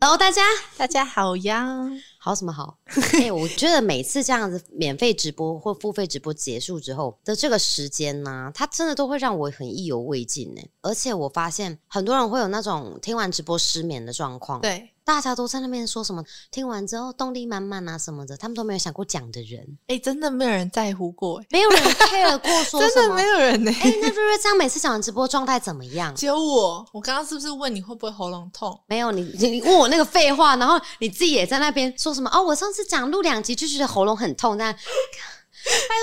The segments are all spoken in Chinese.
Hello，大家大家好呀！好什么好？哎、我觉得每次这样子免费直播 或付费直播结束之后的这个时间呢、它真的都会让我很意犹未尽呢。而且我发现很多人会有那种听完直播失眠的状况，，对，大家都在那边说什么听完之后动力满满啊什么的，他们都没有想过讲的人，哎、真的没有人在乎过、没有人 care 过说真什么。的没有人呢、哎、那瑞瑞这样每次讲完直播状态怎么样？只有我。我刚刚是不是问你会不会喉咙痛？没有你，你你问我那个废话，然后你自己也在那边说什么哦？我上次讲录两集就觉得喉咙很痛，但还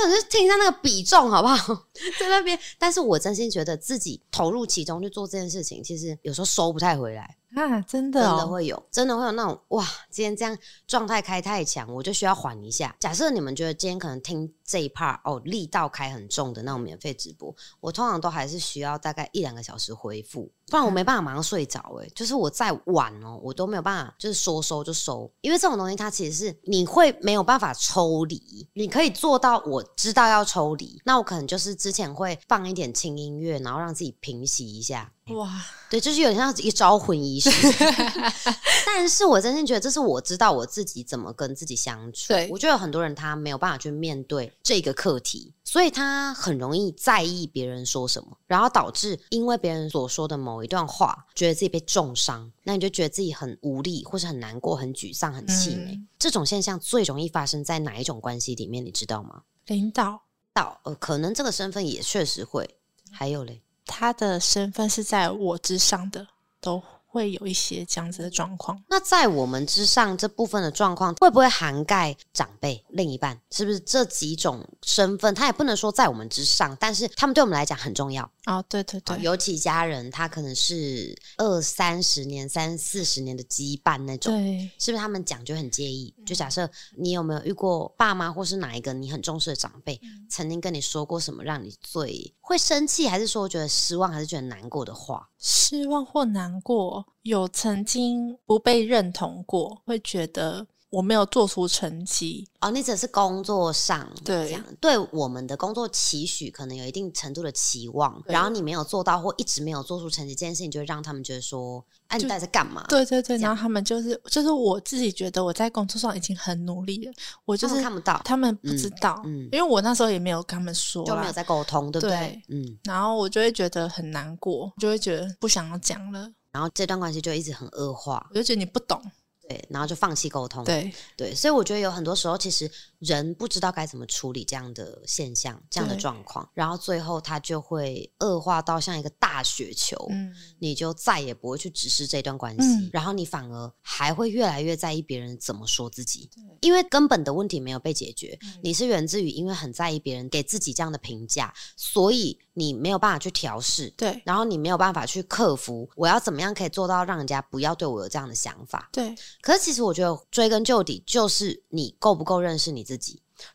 有你就听一下那个比重好不好？在那边，但是我真心觉得自己投入其中去做这件事情，其实有时候收不太回来，啊，真的真哦，的会有，真的会有那种哇，今天这样状态开太强，我就需要缓一下。假设你们觉得今天可能听这一 part 哦，力道开很重的那种免费直播，我通常都还是需要大概一两个小时恢复，不然我没办法马上睡着。哎，就是我再晚哦，我都没有办法，就是说收就收，因为这种东西它其实是你会没有办法抽离，你可以做到我知道要抽离，那我可能就是之前会放一点轻音乐，然后让自己平息一下。哇，对，就是有点像一招魂仪式。但是我真心觉得，这是我知道我自己怎么跟自己相处。对我觉得有很多人他没有办法去面对这个课题，所以他很容易在意别人说什么，然后导致因为别人所说的某一段话，觉得自己被重伤，那你就觉得自己很无力，或是很难过、很沮丧、很气馁。嗯这种现象最容易发生在哪一种关系里面？你知道吗？领导到呃，可能这个身份也确实会。还有嘞，他的身份是在我之上的，都会有一些这样子的状况。那在我们之上这部分的状况，会不会涵盖长辈、另一半？是不是这几种身份？他也不能说在我们之上，但是他们对我们来讲很重要。哦，对对对，尤其家人，他可能是二三十年、三四十年的羁绊那种。对，是不是他们讲就很介意？就假设你有没有遇过爸妈或是哪一个你很重视的长辈，曾经跟你说过什么让你最会生气，还是说觉得失望，还是觉得难过的话？失望或难过，有曾经不被认同过，会觉得我没有做出成绩。哦，你只是工作上对这样对我们的工作期许可能有一定程度的期望，然后你没有做到或一直没有做出成绩，这件事情就会让他们觉得说，哎、你在干嘛？对对对，然后他们就是就是我自己觉得我在工作上已经很努力了，我就是看不到，他们不知道，嗯因为我那时候也没有跟他们说就没有在沟通，对不对？对嗯，然后我就会觉得很难过，就会觉得不想要讲了，然后这段关系就一直很恶化，我就觉得你不懂，对，然后就放弃沟通，对。对，所以我觉得有很多时候，其实人不知道该怎么处理这样的现象、这样的状况，然后最后他就会恶化到像一个大雪球，嗯，你就再也不会去直视这段关系，嗯然后你反而还会越来越在意别人怎么说自己，因为根本的问题没有被解决，嗯你是源自于因为很在意别人给自己这样的评价，所以你没有办法去调试。对然后你没有办法去克服，我要怎么样可以做到让人家不要对我有这样的想法？对可是其实我觉得追根究底，就是你够不够认识你自己。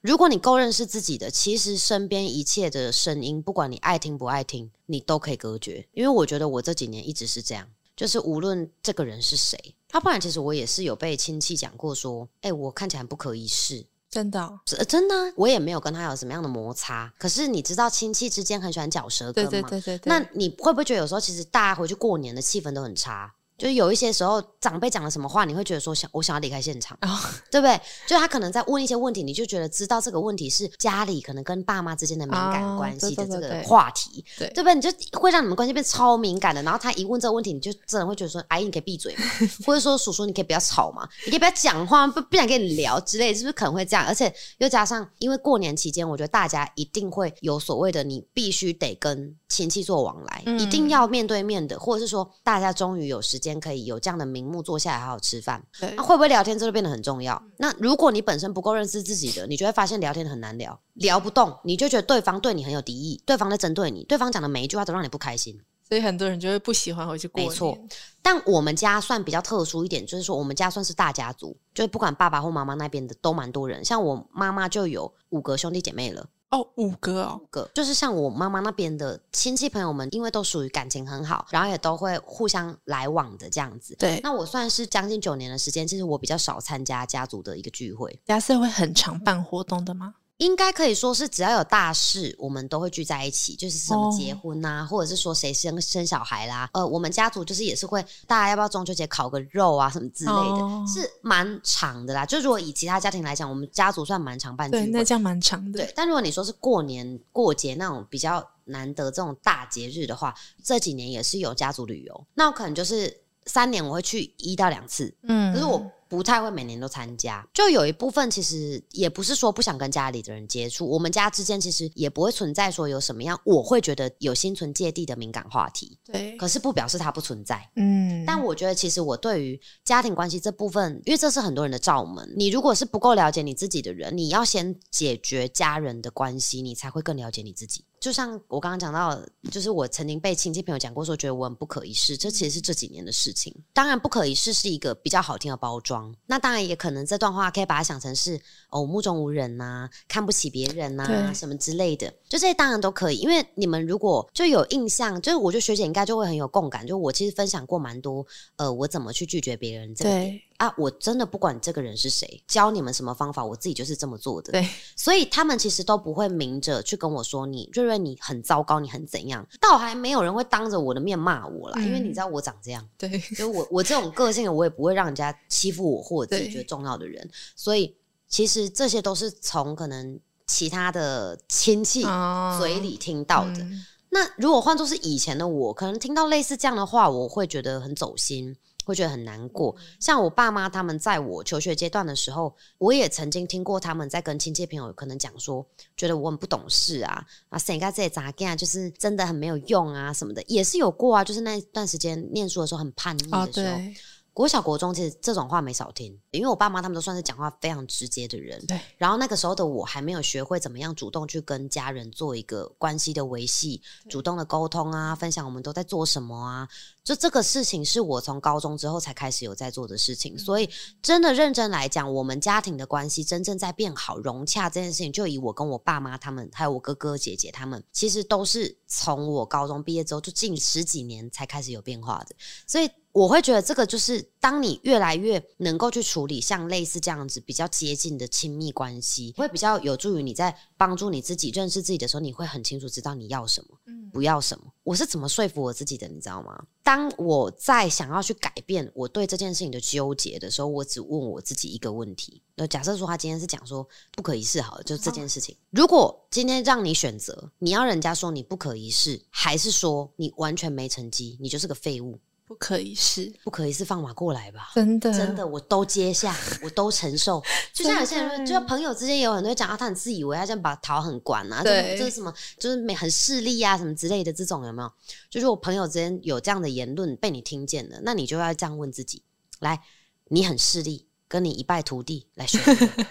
如果你够认识自己的，其实身边一切的声音，不管你爱听不爱听，你都可以隔绝。因为我觉得我这几年一直是这样，就是无论这个人是谁，他不然其实我也是有被亲戚讲过说，哎、我看起来不可一世。真的哦、呃真的啊、我也没有跟他有什么样的摩擦。可是你知道，亲戚之间很喜欢嚼舌根对嘛？对对对对，那你会不会觉得有时候其实大家回去过年的气氛都很差？就是有一些时候长辈讲了什么话，你会觉得说想我想要离开现场，哦对不对？就他可能在问一些问题，你就觉得知道这个问题是家里可能跟爸妈之间的敏感哦关系的这个话题，对对不对？你就会让你们关系变超敏感的。然后他一问这个问题，你就真的会觉得说：“阿姨，你可以闭嘴吗，或者说叔叔，你可以不要吵嘛，你可以不要讲话，不不想跟你聊之类，是不是可能会这样？而且又加上，因为过年期间，我觉得大家一定会有所谓的，你必须得跟亲戚做往来，嗯一定要面对面的，或者是说大家终于有时间可以有这样的名目坐下来好好吃饭。对那会不会聊天，这就变得很重要。那如果你本身不够认识自己的，你就会发现聊天很难聊，聊不动，你就觉得对方对你很有敌意，对方在针对你，对方讲的每一句话都让你不开心。所以很多人就会不喜欢回去过年。没错但我们家算比较特殊一点，就是说我们家算是大家族，就是不管爸爸或妈妈那边的都蛮多人，像我妈妈就有五个兄弟姐妹了。哦，五个哦，个，就是像我妈妈那边的亲戚朋友们，因为都属于感情很好，然后也都会互相来往的这样子。对，那我算是将近九年的时间，其实我比较少参加家族的一个聚会。家是会很常办活动的吗？应该可以说是只要有大事，我们都会聚在一起，就是什么哦结婚呐、或者是说谁生生小孩啦。呃，我们家族就是也是会，大家要不要中秋节烤个肉啊什么之类的，哦是蛮长的啦。就如果以其他家庭来讲，我们家族算蛮常办聚对，会，那这样蛮长的。对，但如果你说是过年过节那种比较难得这种大节日的话，这几年也是有家族旅游，那我可能就是三年我会去一到两次，嗯，可是我不太会每年都参加。就有一部分其实也不是说不想跟家里的人接触，我们家之间其实也不会存在说有什么样我会觉得有心存芥蒂的敏感话题，对，可是不表示它不存在。嗯，但我觉得，其实我对于家庭关系这部分，因为这是很多人的罩门。你如果是不够了解你自己的人，你要先解决家人的关系，你才会更了解你自己。就像我刚刚讲到，就是我曾经被亲戚朋友讲过说，觉得我很不可一世，这其实是这几年的事情。当然，不可一世是一个比较好听的包装，那当然也可能这段话可以把它想成是哦目中无人呐、看不起别人呐、对什么之类的，就这些当然都可以。因为你们如果就有印象，就是我觉得学姐应该就会很有共感。就我其实分享过蛮多，呃，我怎么去拒绝别人这个点对啊，我真的不管这个人是谁，教你们什么方法，我自己就是这么做的。对，所以他们其实都不会明着去跟我说你瑞瑞你很糟糕，你很怎样，倒还没有人会当着我的面骂我啦，因为你嗯。知道我长这样，对，就我我这种个性的，我也不会让人家欺负我或者自己觉得重要的人，所以其实这些都是从可能其他的亲戚哦嘴里听到的。嗯。那如果换作是以前的我，可能听到类似这样的话，我会觉得很走心，会觉得很难过。像我爸妈他们在我求学阶段的时候，我也曾经听过他们在跟亲戚朋友可能讲说，觉得我很不懂事啊，啊，谁该这些杂干啊，就是真的很没有用啊什么的，也是有过啊。就是那段时间念书的时候很叛逆哦，的时候，对国小国中其实这种话没少听，因为我爸妈他们都算是讲话非常直接的人。对，然后那个时候的我还没有学会怎么样主动去跟家人做一个关系的维系，主动的沟通啊，分享我们都在做什么啊。就这个事情是我从高中之后才开始有在做的事情，所以真的认真来讲，我们家庭的关系真正在变好、融洽这件事情，就以我跟我爸妈他们，还有我哥哥姐姐他们，其实都是从我高中毕业之后就近十几年才开始有变化的。所以我会觉得这个就是，当你越来越能够去处理像类似这样子比较接近的亲密关系，会比较有助于你在帮助你自己认识自己的时候，你会很清楚知道你要什么。嗯不要什么。我是怎么说服我自己的，你知道吗？当我在想要去改变我对这件事情的纠结的时候，我只问我自己一个问题：那假设说他今天是讲说不可一世，好了，就这件事情，如果今天让你选择，你要人家说你不可一世，还是说你完全没成绩，你就是个废物？不可一世，不可一世，放马过来吧。真的真的，我都接下，我都承受。就像有些人说，就是朋友之间也有很多人讲啊，他很自以为，他这样把桃很管啊，对这这是什么，就是没很势利啊，什么之类的，这种有没有？就是我朋友之间有这样的言论被你听见了，那你就要这样问自己：来，你很势利，跟你一败涂地来选，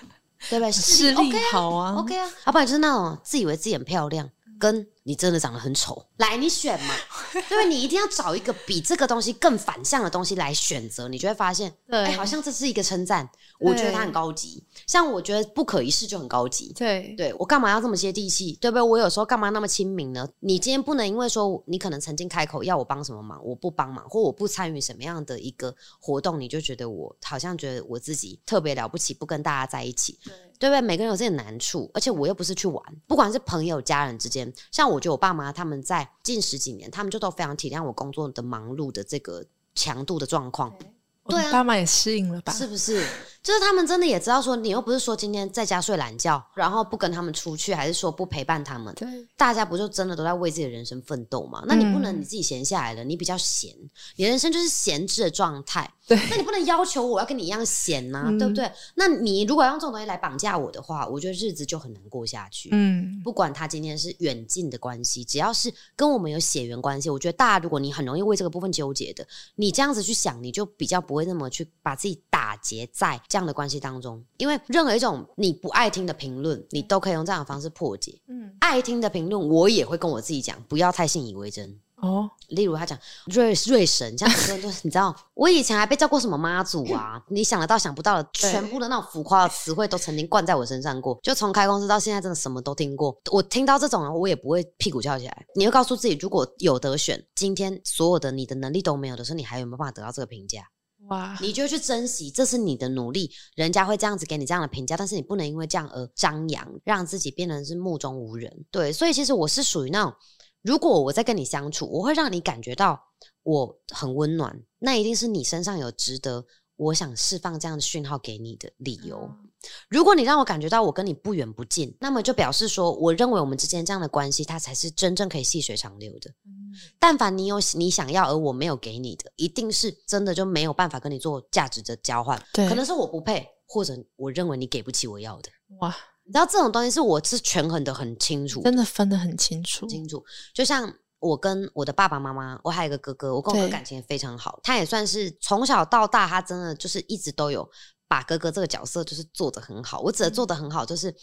对不对？势力 OK 啊好啊 OK 啊，要不然就是那种自以为自己很漂亮，跟你真的长得很丑，来你选嘛，对 不对？你一定要找一个比这个东西更反向的东西来选择，你就会发现，对哎，好像这是一个称赞，我觉得它很高级。像我觉得不可一世就很高级。对对我干嘛要这么接地气，对不对？我有时候干嘛那么亲民呢？你今天不能因为说你可能曾经开口要我帮什么忙，我不帮忙，或我不参与什么样的一个活动，你就觉得我好像觉得我自己特别了不起，不跟大家在一起。对不对？每个人有自己的难处，而且我又不是去玩，不管是朋友、家人之间，像我觉得我爸妈他们在近十几年，他们就都非常体谅我工作的忙碌的这个强度的状况，对啊爸妈也适应了吧？是不是？就是他们真的也知道说，你又不是说今天在家睡懒觉，然后不跟他们出去，还是说不陪伴他们，对大家不就真的都在为自己的人生奋斗吗？那你不能嗯你自己闲下来了，你比较闲，你人生就是闲置的状态。对那你不能要求我要跟你一样闲呐、嗯对不对？那你如果用这种东西来绑架我的话，我觉得日子就很难过下去。嗯，不管他今天是远近的关系，只要是跟我们有血缘关系，我觉得大家如果你很容易为这个部分纠结的，你这样子去想，你就比较不会那么去把自己打结在这样的关系当中。因为任何一种你不爱听的评论，你都可以用这样的方式破解。嗯，爱听的评论，我也会跟我自己讲，不要太信以为真。哦，例如他讲瑞瑞神，像很多人都你知道，我以前还被叫过什么妈祖啊，你想得到想不到的，全部的那种浮夸的词汇都曾经灌在我身上过。就从开公司到现在，真的什么都听过。我听到这种人，我也不会屁股翘起来。你会告诉自己，如果有得选，今天所有的你的能力都没有的时候，你还有没有办法得到这个评价？哇，你就去珍惜，这是你的努力，人家会这样子给你这样的评价，但是你不能因为这样而张扬，让自己变成是目中无人。对，所以其实我是属于那种，如果我在跟你相处，我会让你感觉到我很温暖，那一定是你身上有值得我想释放这样的讯号给你的理由。如果你让我感觉到我跟你不远不近，那么就表示说，我认为我们之间这样的关系，它才是真正可以细水长流的。但凡你有你想要而我没有给你的，一定是真的就没有办法跟你做价值的交换。对可能是我不配，或者我认为你给不起我要的。哇，你知道这种东西是我是权衡的很清楚，真的分得很清楚。清楚。就像我跟我的爸爸妈妈，我还有一个哥哥，我跟我哥感情也非常好。他也算是从小到大，他真的就是一直都有把哥哥这个角色就是做的很好。我指的做的很好，就是。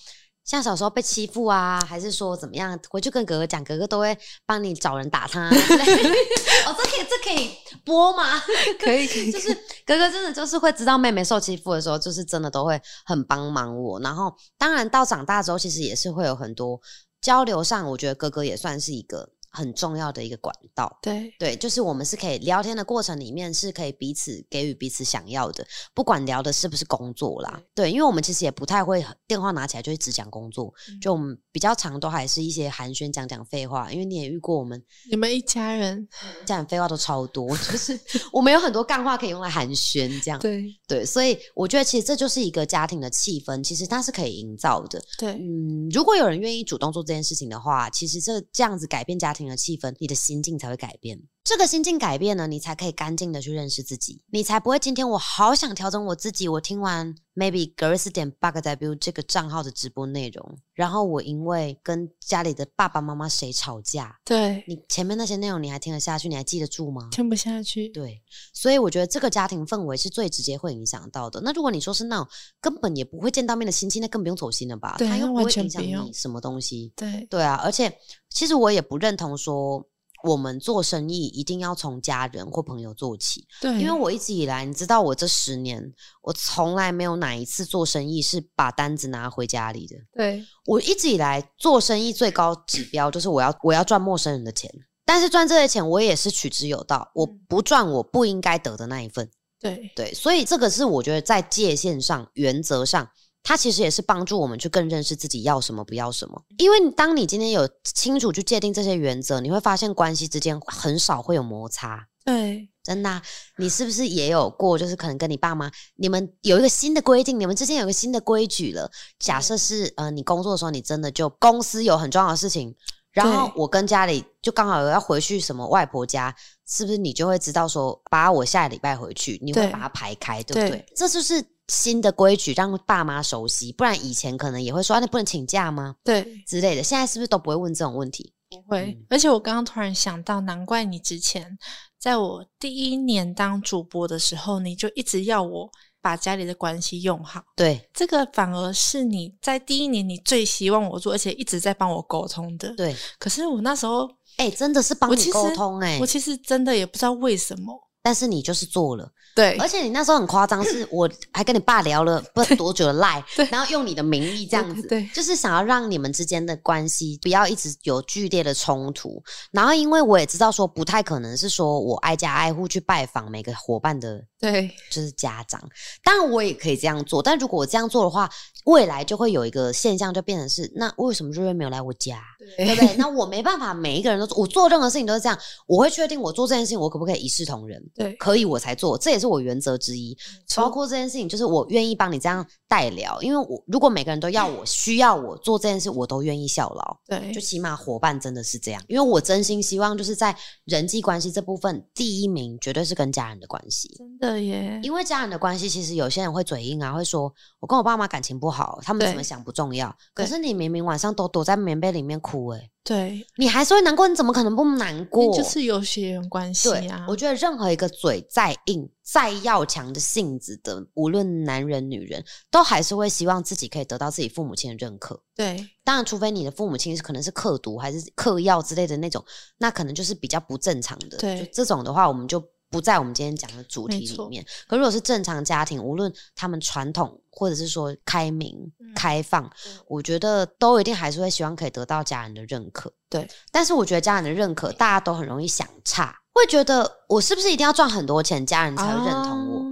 像小时候被欺负啊，还是说怎么样，回去跟哥哥讲，哥哥都会帮你找人打他。哦，这可以这可以播吗？可以可以，就是哥哥真的就是会知道妹妹受欺负的时候，就是真的都会很帮忙我。然后当然到长大之后，其实也是会有很多交流上，我觉得哥哥也算是一个很重要的一个管道。对对，就是我们是可以聊天的过程里面，是可以彼此给予彼此想要的，不管聊的是不是工作啦。对，因为我们其实也不太会电话拿起来就会只讲工作，就我们比较常都还是一些寒暄讲讲废话。因为你也遇过我们你们一家人，讲废话都超多，就是 我们有很多干话可以用来寒暄，这样对对，所以我觉得其实这就是一个家庭的气氛，其实它是可以营造的。对嗯，如果有人愿意主动做这件事情的话，其实这这样子改变家庭的气氛，你的心境才会改变。这个心境改变了，你才可以干净的去认识自己，你才不会今天我好想调整我自己。我听完 maybe 格瑞斯点 bug w 这个账号的直播内容，然后我因为跟家里的爸爸妈妈谁吵架，对，你前面那些内容你还听得下去，你还记得住吗？听不下去。对，所以我觉得这个家庭氛围是最直接会影响到的。那如果你说是那种根本也不会见到面的亲戚，那更不用走心了吧？对他又不会影响你什么东西。对对啊，而且其实我也不认同说我们做生意一定要从家人或朋友做起，对，因为我一直以来，你知道我这十年，我从来没有哪一次做生意是把单子拿回家里的。对。我一直以来做生意最高指标就是我要我要赚陌生人的钱，但是赚这些钱我也是取之有道，我嗯。不赚我不应该得的那一份。对。对，所以这个是我觉得在界限上、原则上，它其实也是帮助我们去更认识自己要什么、不要什么。因为当你今天有清楚去界定这些原则，你会发现关系之间很少会有摩擦。对真的啊、你是不是也有过？就是可能跟你爸妈，你们有一个新的规定，你们之间有一个新的规矩了。假设是呃，你工作的时候，你真的就公司有很重要的事情，然后我跟家里就刚好有要回去什么外婆家，是不是你就会知道说，把我下礼拜回去，你会把它排开，对不对？对这就是新的规矩，让爸妈熟悉。不然以前可能也会说，啊、你不能请假吗对，之类的。现在是不是都不会问这种问题？不会嗯。而且我刚刚突然想到，难怪你之前在我第一年当主播的时候，你就一直要我把家里的关系用好。对这个反而是你在第一年你最希望我做，而且一直在帮我沟通的。对，可是我那时候，哎、真的是帮你沟通哎、我其实真的也不知道为什么。但是你就是做了。对而且你那时候很夸张，是 我还跟你爸聊了 不知道多久的赖对，然后用你的名义这样子，对就是想要让你们之间的关系不要一直有剧烈的冲突。然后因为我也知道说不太可能是说我挨家挨户去拜访每个伙伴的。对就是家长，当然我也可以这样做，但如果我这样做的话，未来就会有一个现象，就变成是那为什么瑞瑞没有来我家？对不对？那我没办法，每一个人都做，我做任何事情都是这样，我会确定我做这件事情，我可不可以一视同仁？对，可以我才做，这也是我原则之一。包括这件事情，就是我愿意帮你这样代聊，因为我如果每个人都要我需要我做这件事，我都愿意效劳。对就起码伙伴真的是这样，因为我真心希望就是在人际关系这部分，第一名绝对是跟家人的关系。真的耶。因为家人的关系，其实有些人会嘴硬啊，会说我跟我爸妈感情不好，他们怎么想不重要。可是你明明晚上都躲在棉被里面哭、欸，对，你还是会难过，你怎么可能不难过？就是有血缘关系对啊。，我觉得任何一个嘴再硬、再要强的性子的，无论男人女人，都还是会希望自己可以得到自己父母亲的认可。对当然，除非你的父母亲是可能是嗑毒还是嗑药之类的那种，那可能就是比较不正常的。对就这种的话，我们就不在我们今天讲的主题里面。可如果是正常家庭，无论他们传统或者是说开明、嗯开放，我觉得都一定还是会希望可以得到家人的认可。对，但是我觉得家人的认可，大家都很容易想差，会觉得我是不是一定要赚很多钱，家人才会认同我？哦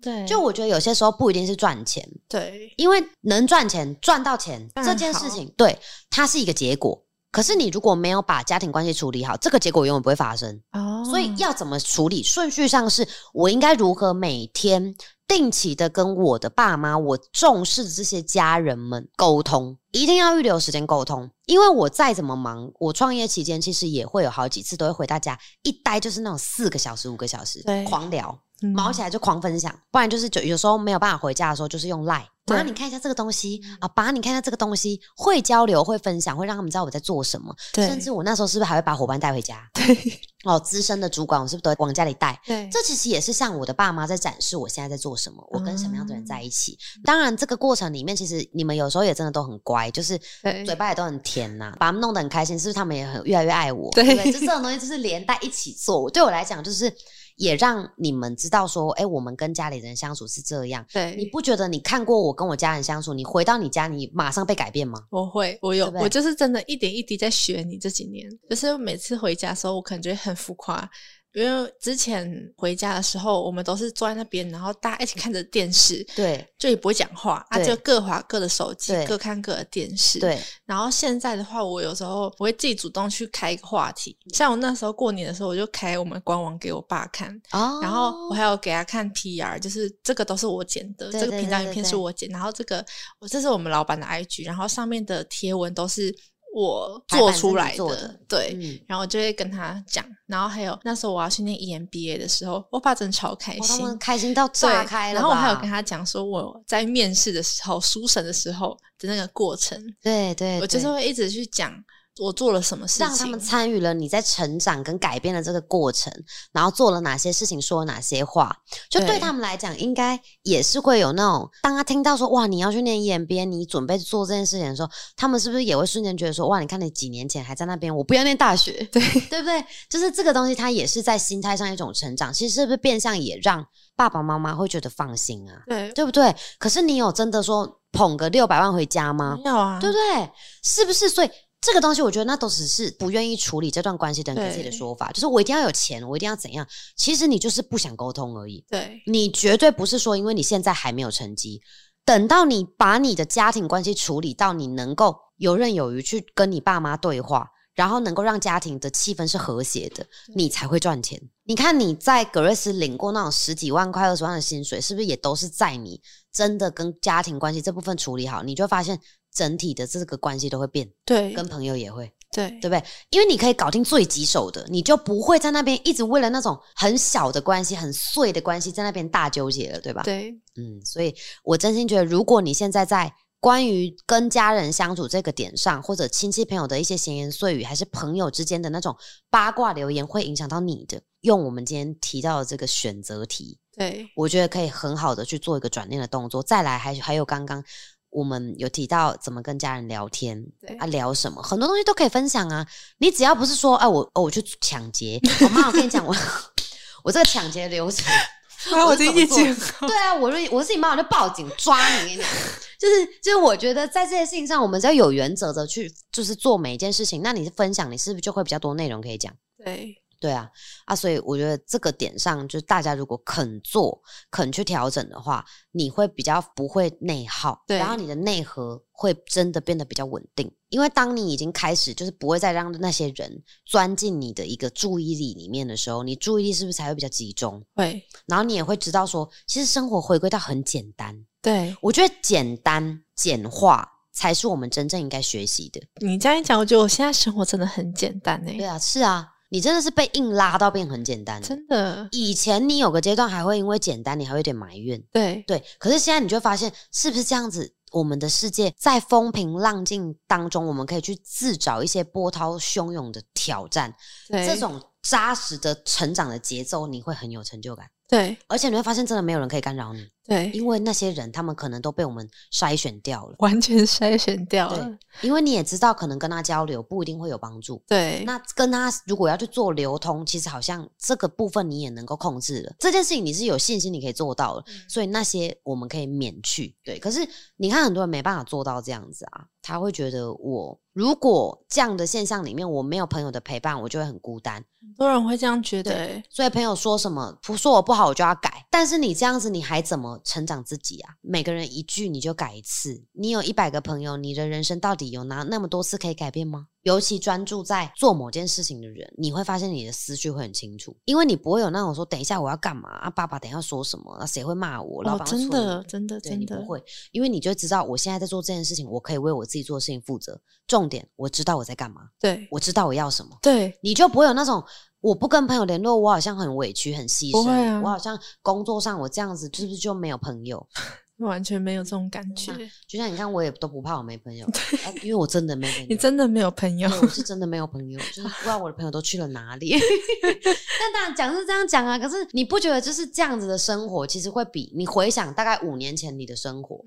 对，就我觉得有些时候不一定是赚钱，对因为能赚钱、赚到钱这件事情，对它是一个结果。可是你如果没有把家庭关系处理好，这个结果永远不会发生。哦，所以要怎么处理？顺序上是我应该如何每天定期的跟我的爸妈、我重视的这些家人们沟通，一定要预留时间沟通。因为我再怎么忙，我创业期间其实也会有好几次都会回到家，一待就是那种四个小时、五个小时对，狂聊。嗯毛起来就狂分享，不然就是就有时候没有办法回家的时候，就是用赖。对妈，你看一下这个东西啊，爸，你看一下这个东西，会交流，会分享，会让他们知道我在做什么。对甚至我那时候是不是还会把伙伴带回家？对哦，资深的主管，我是不是都会往家里带？对这其实也是像我的爸妈在展示我现在在做什么，我跟什么样的人哦在一起。当然，这个过程里面，其实你们有时候也真的都很乖，就是嘴巴也都很甜呐、把他们弄得很开心，是不是他们也很越来越爱我？对对对？就这种东西就是连带一起做。对我来讲，就是也让你们知道说，哎，我们跟家里人相处是这样。对，你不觉得你看过我跟我家人相处，你回到你家，你马上被改变吗？我会，我有，对不对我就是真的一点一滴在学你这几年，就是每次回家的时候，我可能觉得很浮夸。因为之前回家的时候，我们都是坐在那边，然后大家一起看着电视，对就也不会讲话啊，对就各划各的手机对，各看各的电视。。对，然后现在的话，我有时候我会自己主动去开一个话题，像我那时候过年的时候，我就开我们官网给我爸看，哦，然后我还有给他看 PR，就是这个都是我剪的，对对这个频道影片是我剪，然后这个我这是我们老板的 IG，然后上面的贴文都是我做出来的对。嗯，然后我就会跟他讲，然后还有那时候我要去念 E EMBA 的时候，我爸真的超开心，们开心到炸开了然后我还有跟他讲说，我在面试的时候、书审的时候的那个过程，对对，我就是会一直去讲我做了什么事情，让他们参与了你在成长跟改变的这个过程，然后做了哪些事情，说了哪些话，就对对他们来讲，应该也是会有那种，当他听到说哇，你要去念 EMBA，你准备做这件事情的时候，他们是不是也会瞬间觉得说哇，你看你几年前还在那边，我不要念大学，对对不对？就是这个东西，它也是在心态上一种成长，其实是不是变相也让爸爸妈妈会觉得放心啊？对对不对？可是你有真的说捧个六百万回家吗？没有啊，对不对？是不是？所以这个东西，我觉得那都只是不愿意处理这段关系的人给自己的说法，就是我一定要有钱，我一定要怎样。其实你就是不想沟通而已，对你绝对不是说因为你现在还没有成绩，等到你把你的家庭关系处理到你能够游刃有余去跟你爸妈对话。然后能够让家庭的气氛是和谐的，你才会赚钱。你看你在格瑞斯领过那种十几万块、二十万的薪水，是不是也都是在你真的跟家庭关系这部分处理好，你就会发现整体的这个关系都会变，对跟朋友也会，对对不对？因为你可以搞定最棘手的，你就不会在那边一直为了那种很小的关系、很碎的关系在那边大纠结了，对吧？对嗯，所以我真心觉得，如果你现在在关于跟家人相处这个点上，或者亲戚朋友的一些闲言碎语，还是朋友之间的那种八卦留言，会影响到你的，用我们今天提到的这个选择题，对我觉得可以很好的去做一个转念的动作。再来还还有刚刚我们有提到怎么跟家人聊天对啊，聊什么，很多东西都可以分享啊。你只要不是说，哎、我哦我去抢劫，我妈，我跟你讲，我 我这个抢劫流程。啊，我是怎么做对啊，我说我自己妈，我就报警抓你。跟你讲，就是就是，我觉得在这些事情上，我们只要有原则的去，就是做每一件事情，那你是分享，你是不是就会比较多内容可以讲？对对啊，啊，所以我觉得这个点上，就是大家如果肯做、肯去调整的话，你会比较不会内耗，对然后你的内核会真的变得比较稳定。因为当你已经开始就是不会再让那些人钻进你的一个注意力里面的时候，你注意力是不是才会比较集中？会然后你也会知道说，其实生活回归到很简单。对我觉得简单简化才是我们真正应该学习的。你这样一讲，我觉得我现在生活真的很简单哎、对啊，是啊，你真的是被硬拉到变很简单。真的以前你有个阶段还会因为简单，你还会有点埋怨，对对。可是现在你就发现，是不是这样子？我们的世界在风平浪静当中，我们可以去自找一些波涛汹涌的挑战，对这种扎实的成长的节奏，你会很有成就感，对而且你会发现真的没有人可以干扰你。对，因为那些人他们可能都被我们筛选掉了。完全筛选掉了对。，因为你也知道，可能跟他交流不一定会有帮助。对，那跟他如果要去做流通，其实好像这个部分你也能够控制了。这件事情你是有信心你可以做到了，嗯所以那些我们可以免去。对，可是你看很多人没办法做到这样子啊，他会觉得我如果这样的现象里面我没有朋友的陪伴，我就会很孤单。很多人会这样觉得欸。所以朋友说什么不说我不好，我就要改。但是你这样子，你还怎么成长自己啊？每个人一句你就改一次，你有一百个朋友，你的人生到底有哪那么多次可以改变吗？尤其专注在做某件事情的人，你会发现你的思绪会很清楚，因为你不会有那种说等一下我要干嘛啊，爸爸等一下说什么，啊谁会骂我，老真的，真的，真的你不会，因为你就知道我现在在做这件事情，我可以为我自己做的事情负责。重点，我知道我在干嘛，对我知道我要什么。对你就不会有那种我不跟朋友联络，我好像很委屈、很牺牲，啊我好像工作上我这样子，是不是就没有朋友？完全没有这种感觉。就像你看，我也都不怕我没朋友，啊因为我真的没朋 友。你真的没有朋友，我是真的没有朋友，就是不知道我的朋友都去了哪里。但当然讲是这样讲啊，可是你不觉得就是这样子的生活，其实会比你回想大概五年前你的生活，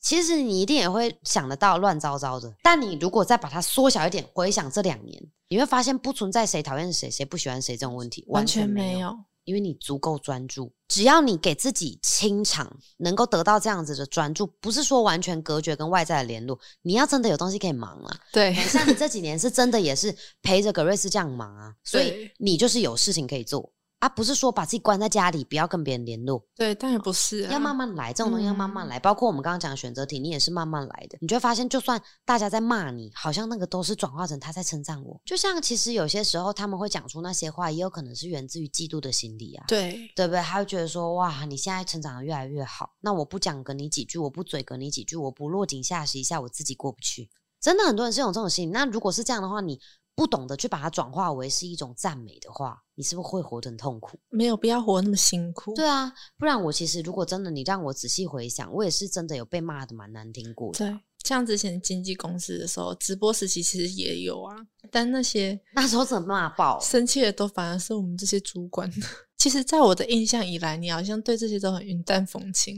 其实你一定也会想得到乱糟糟的。但你如果再把它缩小一点，回想这两年，你会发现不存在谁讨厌谁、谁不喜欢谁这种问题，完全全没有。有。因为你足够专注，只要你给自己清场，能够得到这样子的专注，不是说完全隔绝跟外在的联络，你要真的有东西可以忙啊。对，像你这几年是真的也是陪着格瑞斯这样忙啊，所以你就是有事情可以做啊，不是说把自己关在家里，不要跟别人联络，对，但也不是、啊，要慢慢来，这种东西要慢慢嗯来。包括我们刚刚讲的选择题，你也是慢慢来的，你就会发现，就算大家在骂你，好像那个都是转化成他在称赞我。就像其实有些时候他们会讲出那些话，也有可能是源自于嫉妒的心理啊。对对不对？他会觉得说，哇，你现在成长的越来越好，那我不讲跟你几句，我不嘴跟你几句，我不落井下石一下，我自己过不去。真的很多人是有这种心理。那如果是这样的话，你不懂得去把它转化为是一种赞美的话，你是不是会活得很痛苦？没有必要活那么辛苦。对啊，不然我其实如果真的你让我仔细回想，我也是真的有被骂的蛮难听过的。对，像之前经纪公司的时候，直播时期其实也有啊，但那些那时候怎么骂爆，生气的都反而是我们这些主管。其实，在我的印象以来，你好像对这些都很云淡风轻，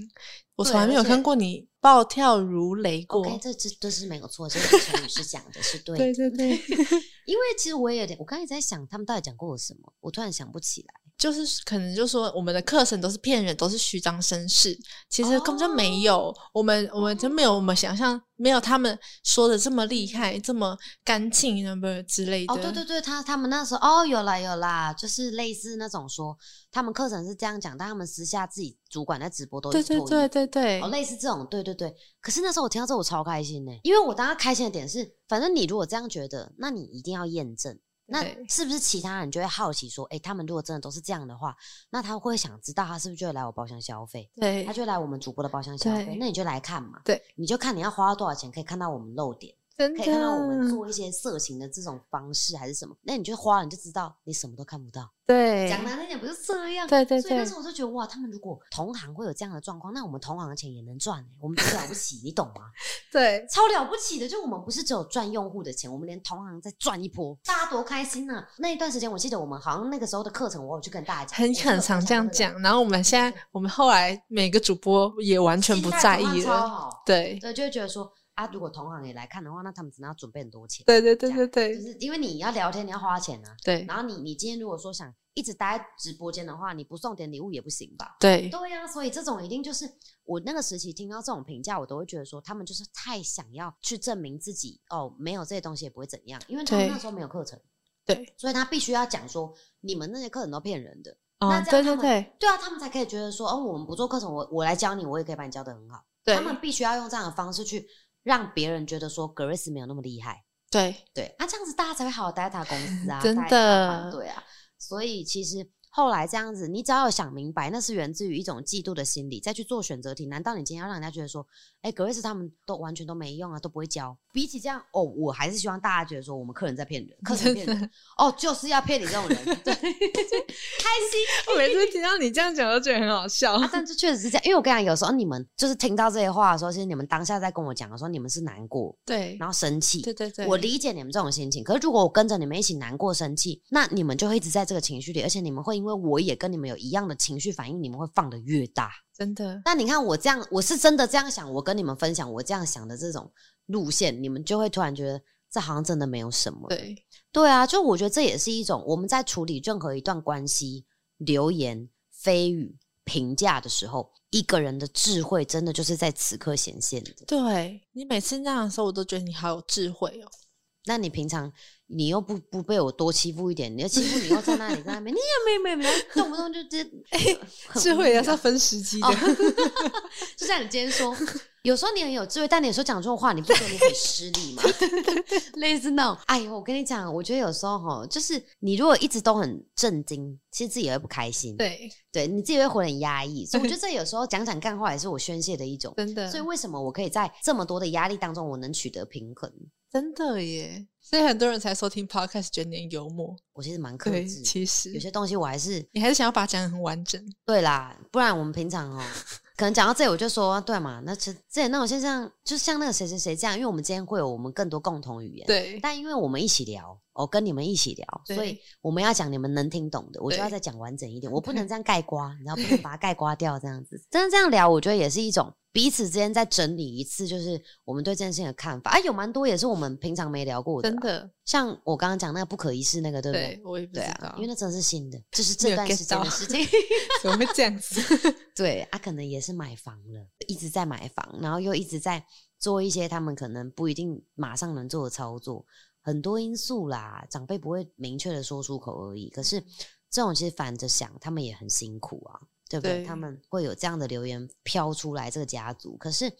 我从来没有看过你暴跳如雷过。OK，这这这是没有错，这个成语是讲的是对的。对对对，因为其实我也有点，我刚才在想他们到底讲过我什么，我突然想不起来。就是可能就说我们的课程都是骗人，都是虚张声势，其实根本就没有。我们我们真没有我们想象，没有他们说的这么厉害，这么干净，那么之类的。哦，对对对，他他们那时候哦，有啦有啦，就是类似那种说他们课程是这样讲，但他们私下自己主管在直播都对对对对对哦，类似这种，对对对。可是那时候我听到这我超开心呢，因为我当时开心的点是，反正你如果这样觉得，那你一定要验证。那是不是其他人就会好奇说，哎、他们如果真的都是这样的话，那他会想知道他是不是就会来我包厢消费？对他就来我们主播的包厢消费，那你就来看嘛。对，你就看你要花多少钱，可以看到我们露点。真可以看到我们做一些色情的这种方式还是什么，那你就花了，你就知道你什么都看不到。对讲难听点，不是这样。对对对所以那时候我就觉得哇，他们如果同行会有这样的状况，那我们同行的钱也能赚、欸，我们多了不起，你懂吗？对超了不起的，就我们不是只有赚用户的钱，我们连同行再赚一波，大家多开心呢、那一段时间，我记得我们好像那个时候的课程，我有去跟大家讲，很很常这样讲。然后我们现在，我们后来每个主播也完全不在意了。好，对对，就会觉得说啊，如果同行也来看的话，那他们只能要准备很多钱。对对对对对就是因为你要聊天，你要花钱啊。对然后你你今天如果说想一直待在直播间的话，你不送点礼物也不行吧？对对呀、所以这种一定就是我那个时期听到这种评价，我都会觉得说他们就是太想要去证明自己哦，没有这些东西也不会怎样，因为他们那时候没有课程，对，所以他必须要讲说你们那些课程都骗人的。哦那，这对对样他们对对啊，他们才可以觉得说哦，我们不做课程，我我来教你，我也可以把你教的很好。对他们必须要用这样的方式去让别人觉得说格瑞斯没有那么厉害。对对，那、这样子大家才会好好待在他公司啊，真待在他的团队啊。所以其实后来这样子，你只要有想明白，那是源自于一种嫉妒的心理，再去做选择题。难道你今天要让人家觉得说，哎，格瑞斯他们都完全都没用啊，都不会教？比起这样，哦，我还是希望大家觉得说，我们客人在骗人，客人骗人，哦，就是要骗你这种人，对，开心。我每次听到你这样讲，都觉得很好笑。啊，但这确实是这样，因为我跟你讲，有时候你们就是听到这些话的时候，其实你们当下在跟我讲的时候，你们是难过，对然后生气，对对对，我理解你们这种心情，可是如果我跟着你们一起难过、生气，那你们就会一直在这个情绪里，而且你们会因为我也跟你们有一样的情绪反应，你们会放的越大。真的，那你看我这样，我是真的这样想，我跟你们分享我这样想的这种路线，你们就会突然觉得这好像真的没有什么。对，对啊，就我觉得这也是一种我们在处理任何一段关系、流言、蜚语、评价的时候，一个人的智慧真的就是在此刻显现的。对你每次那样的时候，我都觉得你好有智慧哦。那你平常你又不不被我多欺负一点，你要欺负你又在那里在那边，你也没没没，动不动就这很智慧也是要分时机的。哦 就像你今天说，有时候你很有智慧，但你有时候讲这种话，你不觉得你很失礼吗？类似那种，哎呦，我跟你讲，我觉得有时候哈，就是你如果一直都很震惊，其实自己也会不开心，对，对，你自己会活得很压抑。所以我觉得这有时候讲讲干话也是我宣泄的一种。真的，所以为什么我可以在这么多的压力当中，我能取得平衡？真的耶。所以很多人才收听 podcast，觉得你很幽默。我其实蛮克对，制，其实有些东西我还是你还是想要把它讲得很完整。对啦，不然我们平常哦，可能讲到这里我就说，对嘛，那之之前那种现象，就像那个谁谁谁这样，因为我们今天会有我们更多共同语言，对，但因为我们一起聊，我、跟你们一起聊，所以我们要讲你们能听懂的，我就要再讲完整一点，我 不能这样盖瓜，你知道，不能把它盖瓜掉这样子。真的这样聊，我觉得也是一种彼此之间在整理一次，就是我们对这件事情的看法。啊，有蛮多也是我们平常没聊过的啦，真的，像我刚刚讲那个不可一世那个，对不对？对我也不知道，啊，因为那真的是新的，就是 这段时间的事情。怎么会这样子？对啊，可能也是买房了，一直在买房，然后又一直在做一些他们可能不一定马上能做的操作，很多因素啦，长辈不会明确的说出口而已。可是这种其实反着想，他们也很辛苦啊，对不对？对他们会有这样的留言飘出来，这个家族，可是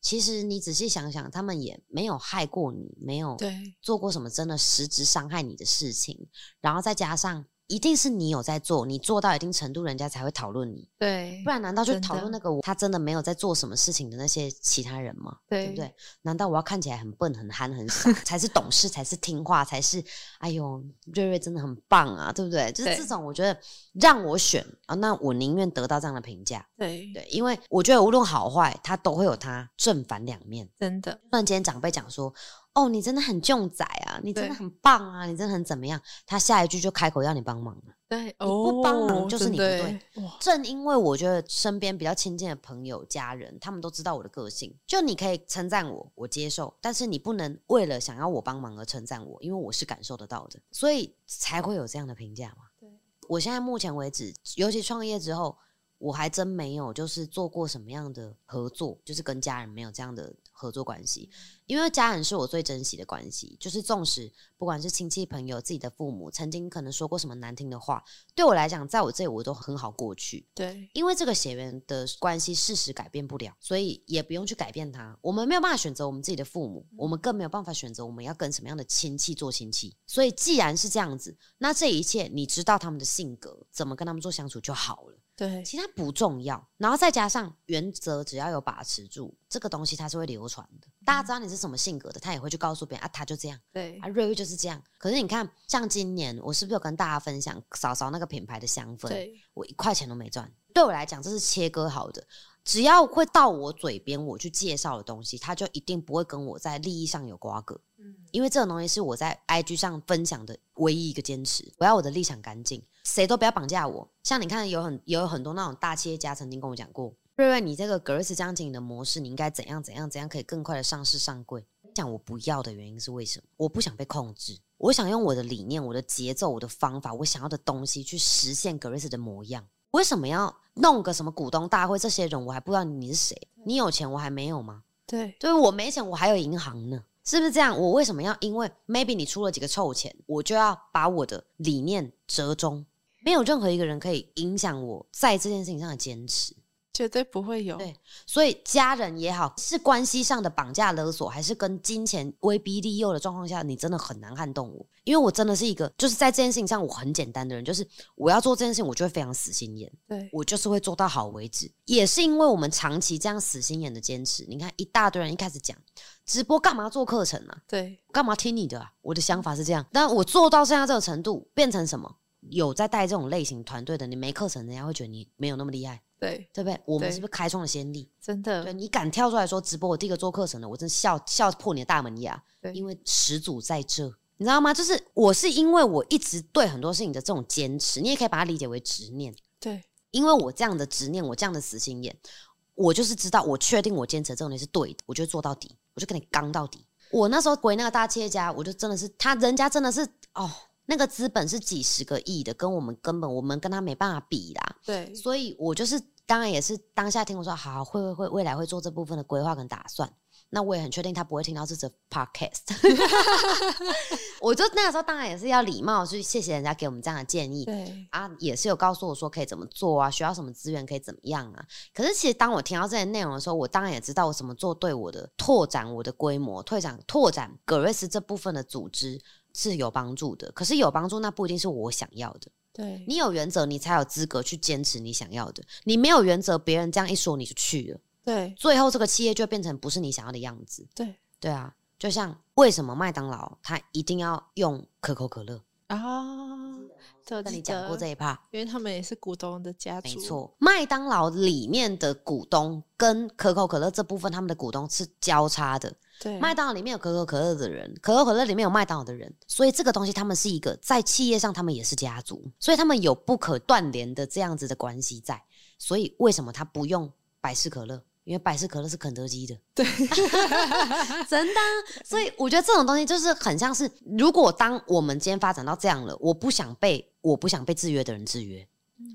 其实你仔细想想，他们也没有害过你，没有，做过什么真的实质伤害你的事情，然后再加上一定是你有在做，你做到一定程度，人家才会讨论你。对，不然难道就讨论那个我他真的没有在做什么事情的那些其他人吗？对不对？难道我要看起来很笨、很憨、很傻，才是懂事，才是听话，才是哎呦，瑞瑞真的很棒啊，对不对？就是这种，我觉得让我选啊，那我宁愿得到这样的评价，对，对，因为我觉得无论好坏，他都会有他正反两面。真的，不然今天长辈讲说，哦，你真的很重仔啊，你真的很棒啊，你真的很怎么样？他下一句就开口要你帮忙了。对，你不帮忙哦就是你不对正因为我觉得身边比较亲近的朋友、家人，他们都知道我的个性，就你可以称赞我，我接受，但是你不能为了想要我帮忙而称赞我，因为我是感受得到的，所以才会有这样的评价嘛。对，我现在目前为止，尤其创业之后，我还真没有就是做过什么样的合作，就是跟家人没有这样的合作关系，因为家人是我最珍惜的关系，就是纵使不管是亲戚朋友、自己的父母，曾经可能说过什么难听的话，对我来讲，在我这里我都很好过去，对，因为这个血缘的关系事实改变不了，所以也不用去改变它。我们没有办法选择我们自己的父母，我们更没有办法选择我们要跟什么样的亲戚做亲戚。所以既然是这样子，那这一切你知道他们的性格，怎么跟他们做相处就好了。对，其他不重要，然后再加上原则，只要有把持住，这个东西它是会流传的。大家知道你是什么性格的，他也会去告诉别人啊，他就这样。对啊，，瑞瑞就是这样。可是你看，像今年我是不是有跟大家分享嫂嫂那个品牌的香氛？对，我一块钱都没赚。对我来讲，这是切割好的。只要会到我嘴边，我去介绍的东西，他就一定不会跟我在利益上有瓜葛。嗯，因为这种东西是我在 IG 上分享的唯一一个坚持。我要我的立场干净，谁都不要绑架我。像你看，有很也有很多那种大企业家曾经跟我讲过，瑞瑞，你这个格瑞斯这样经营的模式，你应该怎样怎样怎样，可以更快的上市上柜。讲我不要的原因是为什么？我不想被控制，我想用我的理念、我的节奏、我的方法、我想要的东西去实现格瑞斯的模样。为什么要弄个什么股东大会？这些人我还不知道你是谁，你有钱我还没有吗？对，对我没钱，我还有银行呢，是不是这样？我为什么要因为 maybe 你出了几个臭钱，我就要把我的理念折中？没有任何一个人可以影响我在这件事情上的坚持。绝对不会有。对所以家人也好，是关系上的绑架勒索，还是跟金钱威逼利诱的状况下，你真的很难撼动我，因为我真的是一个就是在这件事情上我很简单的人，就是我要做这件事情，我就会非常死心眼。对，我就是会做到好为止。也是因为我们长期这样死心眼的坚持，你看一大堆人一开始讲直播干嘛做课程啊？对，干嘛听你的啊？我的想法是这样，但我做到现在这个程度，变成什么？有在带这种类型团队的，你没课程，人家会觉得你没有那么厉害，对，对不对？我们是不是开创了先例？真的，对你敢跳出来说直播，我第一个做课程的，我真笑笑破你的大门牙，对因为始祖在这。你知道吗？就是我是因为我一直对很多事情的这种坚持，你也可以把它理解为执念。对，因为我这样的执念，我这样的死心眼，我就是知道，我确定我坚持这种东西是对的，我就做到底，我就跟你刚到底。我那时候回那个大企业家，我就真的是他人家真的是哦，那个资本是几十个亿的，跟我们根本我们跟他没办法比啦。对，所以我就是当然也是当下听我说，好好会会会未来会做这部分的规划跟打算。那我也很确定他不会听到这则 podcast，我就那个时候当然也是要礼貌去谢谢人家给我们这样的建议，对啊，也是有告诉我说可以怎么做啊，需要什么资源可以怎么样啊。可是其实当我听到这些内容的时候，我当然也知道我怎么做对我的拓展我的规模、拓展拓展格瑞斯这部分的组织是有帮助的。可是有帮助那不一定是我想要的。对，你有原则，你才有资格去坚持你想要的。你没有原则，别人这样一说你就去了。对，最后这个企业就变成不是你想要的样子。对，对啊，就像为什么麦当劳它一定要用可口可乐？啊，这跟你讲过这一趴，因为他们也是股东的家族，没，错。麦当劳里面的股东跟可口可乐这部分，他们的股东是交叉的。对，麦当劳里面有可口可乐的人，可口可乐里面有麦当劳的人，所以这个东西他们是一个在企业上，他们也是家族，所以他们有不可断联的这样子的关系在。所以为什么他不用百事可乐？因为百事可乐是肯德基的，对，真的啊、所以我觉得这种东西就是很像是，如果当我们今天发展到这样了，我不想被我不想被制约的人制约。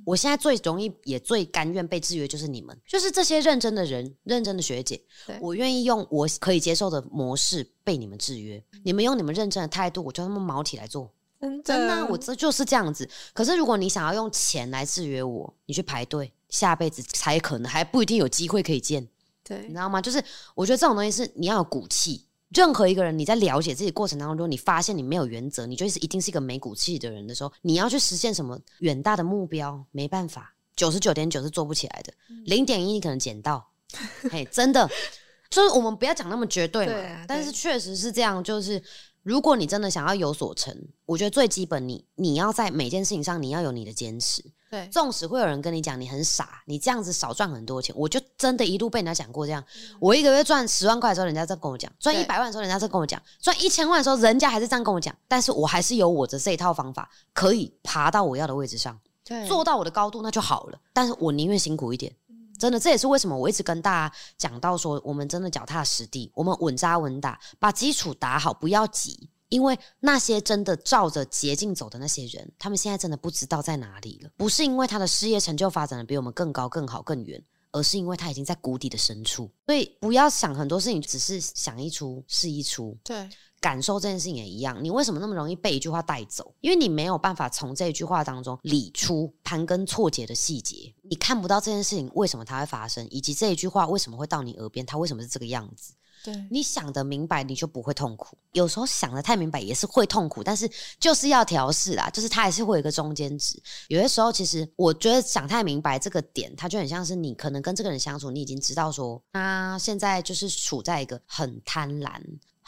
我现在最容易也最甘愿被制约，就是你们，就是这些认真的人、认真的学姐对，我愿意用我可以接受的模式被你们制约。你们用你们认真的态度，我就他们毛起来做。真真的啊、我这就是这样子。可是如果你想要用钱来制约我，你去排队，下辈子才可能还不一定有机会可以见。对你知道吗？就是我觉得这种东西是你要有骨气。任何一个人，你在了解自己过程当中，如果你发现你没有原则，你就是一定是一个没骨气的人的时候，你要去实现什么远大的目标，没办法，九十九点九是做不起来的，零点一你可能捡到，嘿，真的，就是我们不要讲那么绝对嘛，但是确实是这样，就是如果你真的想要有所成，我觉得最基本你你要在每件事情上你要有你的坚持，对，纵使会有人跟你讲你很傻，你这样子少赚很多钱，我就真的一度被人家讲过这样。我一个月赚十万块的时候，人家在跟我讲；赚一对百万的时候，人家在跟我讲；赚一千万的时候，人家还是这样跟我讲。但是我还是有我的这一套方法，可以爬到我要的位置上，对，做到我的高度，那就好了。但是我宁愿辛苦一点。真的，这也是为什么我一直跟大家讲到说，我们真的脚踏实地，我们稳扎稳打，把基础打好，不要急。因为那些真的照着捷径走的那些人，他们现在真的不知道在哪里了。不是因为他的事业成就发展的比我们更高、更好、更远，而是因为他已经在谷底的深处。所以不要想很多事情，只是想一出是一出。对，感受这件事情也一样，你为什么那么容易被一句话带走？因为你没有办法从这一句话当中理出盘根错节的细节，你看不到这件事情为什么它会发生，以及这一句话为什么会到你耳边，它为什么是这个样子。对，你想得明白，你就不会痛苦。有时候想得太明白也是会痛苦，但是就是要调试啦，就是它还是会有一个中间值。有些时候，其实我觉得想太明白这个点，它就很像是你可能跟这个人相处，你已经知道说他现在就是处在一个很贪婪、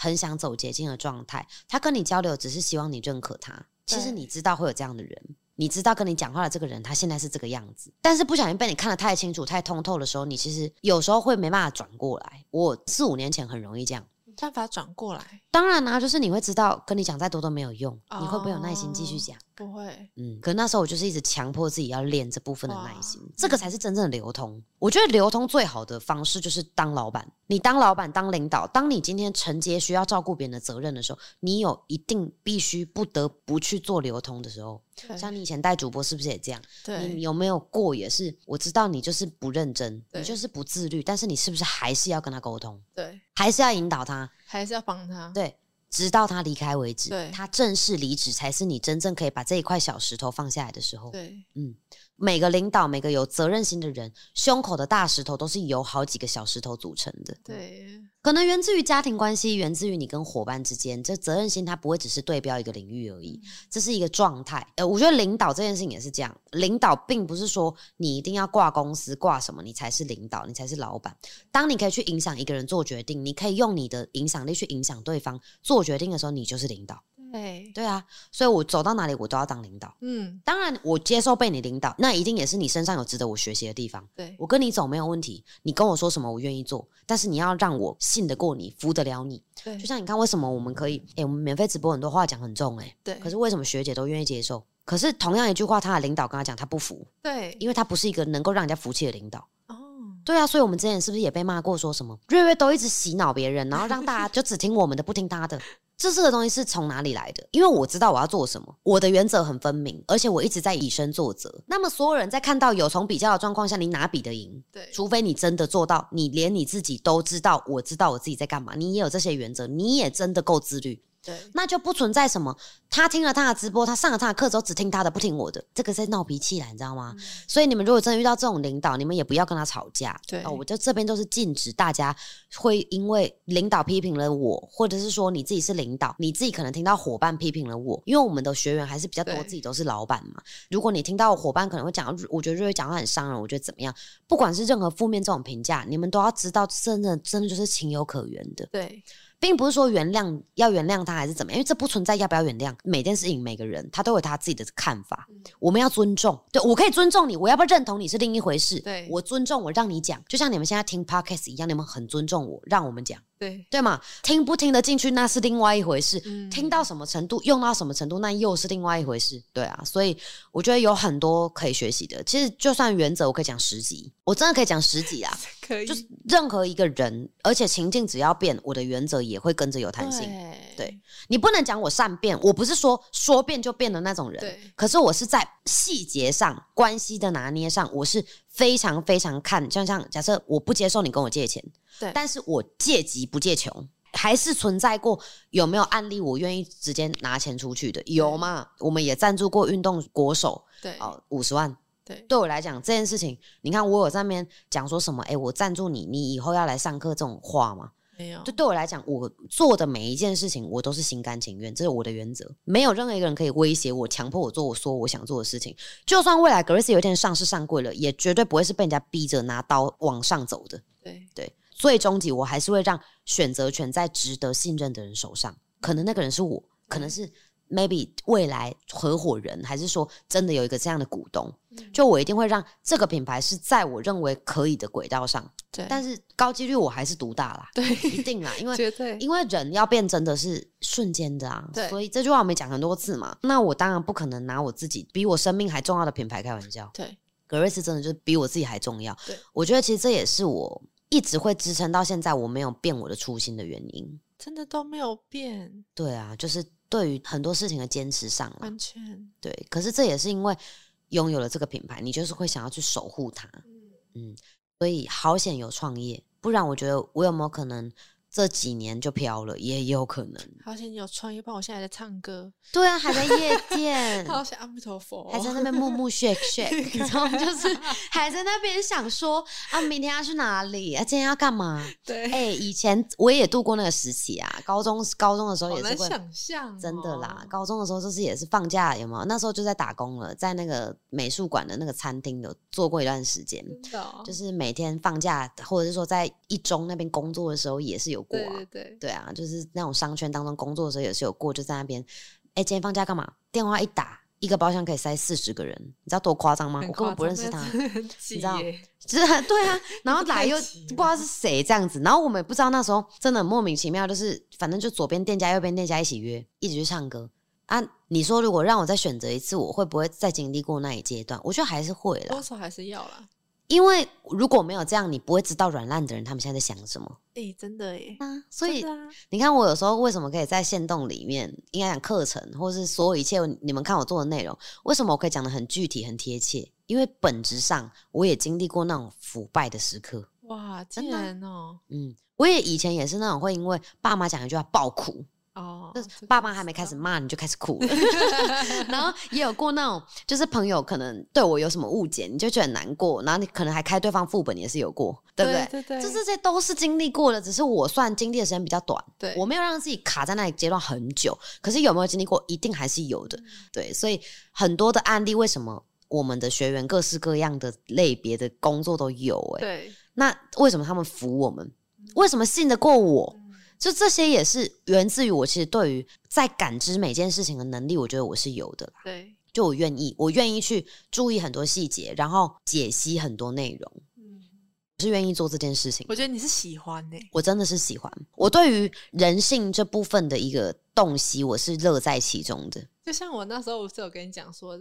很想走捷径的状态。他跟你交流，只是希望你认可他。其实你知道会有这样的人，你知道跟你讲话的这个人，他现在是这个样子，但是不小心被你看得太清楚、太通透的时候，你其实有时候会没办法转过来。我四五年前很容易这样。没办法转过来，当然啦、就是你会知道跟你讲再多都没有用，你会不会有耐心继续哦讲？不会，嗯，可那时候我就是一直强迫自己要练这部分的耐心，这个才是真正的流通。我觉得流通最好的方式就是当老板，你当老板、当领导，当你今天承接需要照顾别人的责任的时候，你有一定必须不得不去做流通的时候，像你以前带主播是不是也这样？你有没有过也是？我知道你就是不认真，你就是不自律，但是你是不是还是要跟他沟通，对，还是要引导他？还是要帮他，对，直到他离开为止。对他正式离职，才是你真正可以把这一块小石头放下来的时候。对每个领导，每个有责任心的人，胸口的大石头都是由好几个小石头组成的。对可能源自于家庭关系，源自于你跟伙伴之间，这责任心它不会只是对标一个领域而已，这是一个状态。呃，我觉得领导这件事情也是这样，领导并不是说你一定要挂公司挂什么，你才是领导，你才是老板。当你可以去影响一个人做决定，你可以用你的影响力去影响对方做决定的时候，你就是领导。对，对啊，所以我走到哪里我都要当领导。嗯，当然，我接受被你领导，那一定也是你身上有值得我学习的地方。对，我跟你走没有问题，你跟我说什么我愿意做，但是你要让我信得过你，服得了你。对，就像你看，为什么我们可以？诶，我们免费直播很多话讲很重、诶，对，可是为什么学姐都愿意接受？可是同样一句话，他的领导跟他讲，他不服，对，因为他不是一个能够让人家服气的领导。哦，对啊，所以我们之前是不是也被骂过，说什么瑞瑞都一直洗脑别人，然后让大家就只听我们的，不听他的？这这个东西是从哪里来的？因为我知道我要做什么，我的原则很分明，而且我一直在以身作则。那么所有人在看到有从比较的状况下，你哪比得赢？对，除非你真的做到，你连你自己都知道，我知道我自己在干嘛，你也有这些原则，你也真的够自律，对，那就不存在什么他听了他的直播，他上了他的课之后只听他的不听我的，这个在闹脾气啦，你知道吗？所以你们如果真的遇到这种领导，你们也不要跟他吵架。对哦，我就这边都是禁止大家会因为领导批评了我，或者是说你自己是领导，你自己可能听到伙伴批评了我，因为我们的学员还是比较多，自己都是老板嘛。如果你听到伙伴可能会讲，我觉得瑞瑞讲话很伤人，我觉得怎么样？不管是任何负面这种评价，你们都要知道，真的真的就是情有可原的。对，并不是说原谅要原谅他还是怎么样，因为这不存在要不要原谅。每件事情每个人他都有他自己的看法，嗯我们要尊重。对我可以尊重你，我要不要认同你是另一回事。对我尊重我让你讲，就像你们现在听 podcast 一样，你们很尊重我，让我们讲，对，对嘛？听不听得进去那是另外一回事。嗯听到什么程度，用到什么程度，那又是另外一回事。对啊，所以我觉得有很多可以学习的。其实就算原则，我可以讲十集，我真的可以讲十集啊。可以，就是任何一个人，而且情境只要变，我的原则也会跟着有弹性。对对你不能讲我善变，我不是说说变就变的那种人。对可是我是在细节上、关系的拿捏上，我是非常非常看。像像假设我不接受你跟我借钱，对但是我借急不借穷。还是存在过有没有案例？我愿意直接拿钱出去的有吗？我们也赞助过运动国手，对哦，五十万对对我来讲，这件事情，你看我有在那边讲说什么？哎，我赞助你，你以后要来上课这种话吗？没有，就对我来讲，我做的每一件事情，我都是心甘情愿，这是我的原则。没有任何一个人可以威胁我、强迫我做我说我想做的事情。就算未来格瑞斯有一天上市上柜了，也绝对不会是被人家逼着拿刀往上走的。对对，最终极我还是会让选择权在值得信任的人手上。可能那个人是我，可能是 maybe 未来合伙人，还是说真的有一个这样的股东，就我一定会让这个品牌是在我认为可以的轨道上。对，但是高几率我还是独大啦，对，一定啦，因为 绝对因为人要变真的是瞬间的啊，对所以这句话我们讲很多次嘛。那我当然不可能拿我自己比我生命还重要的品牌开玩笑。对格瑞斯真的就是比我自己还重要。对，我觉得其实这也是我一直会支撑到现在我没有变我的初心的原因。真的都没有变，对啊，就是对于很多事情的坚持上了，完全，对。可是这也是因为拥有了这个品牌，你就是会想要去守护它。嗯，所以好险有创业，不然我觉得我有没有可能这几年就飘了，也有可能。好险你有创业，不然我现在还在唱歌，对啊，还在夜店，好险阿弥陀佛，还在那边木木 shake shake，你知道吗？就是还在那边想说啊，明天要去哪里啊，今天要干嘛？对，哎、以前我也度过那个时期啊，高中高中的时候也是会。想象，真的啦，，高中的时候就是也是放假，有没有？那时候就在打工了，在那个美术馆的那个餐厅有做过一段时间，哦，就是每天放假或者是说在一中那边工作的时候也是有过对啊。对对，对啊，就是那种商圈当中工作的时候也是有过，就在那边，哎，今天放假干嘛？电话一打，一个包厢可以塞四十个人，你知道多夸张吗？很我根本不认识他，张但是很挤知道就是对啊，然后来又不知道是谁这样子，然后我们也不知道那时候真的很莫名其妙，就是反正就左边店家右边店家一起约，一起去唱歌啊。你说如果让我再选择一次，我会不会再经历过那一阶段？我觉得还是会啦，多少还是要啦，因为如果没有这样，你不会知道软烂的人他们现在在想什么哎，真的耶，啊。所以啊你看，我有时候为什么可以在线动里面，应该讲课程，或是所有一切你们看我做的内容，为什么我可以讲的很具体、很贴切？因为本质上我也经历过那种腐败的时刻。哇，真的哦，嗯，我也以前也是那种会因为爸妈讲一句话爆哭，哦，爸妈还没开始骂你就开始哭了。然后也有过那种，就是朋友可能对我有什么误解，你就觉得很难过，然后你可能还开对方副本，也是有过，对不对？对对，这这些都是经历过的，只是我算经历的时间比较短，对我没有让自己卡在那里阶段很久。可是有没有经历过，一定还是有的，对。所以很多的案例，为什么我们的学员各式各样的类别的工作都有、欸？对，那为什么他们服我们？为什么信得过我？就这些也是源自于我其实对于在感知每件事情的能力，我觉得我是有的啦。对，就我愿意，我愿意去注意很多细节，然后解析很多内容，嗯，我是愿意做这件事情。我觉得你是喜欢呢、我真的是喜欢，我对于人性这部分的一个洞悉，我是乐在其中的。就像我那时候我是有跟你讲说，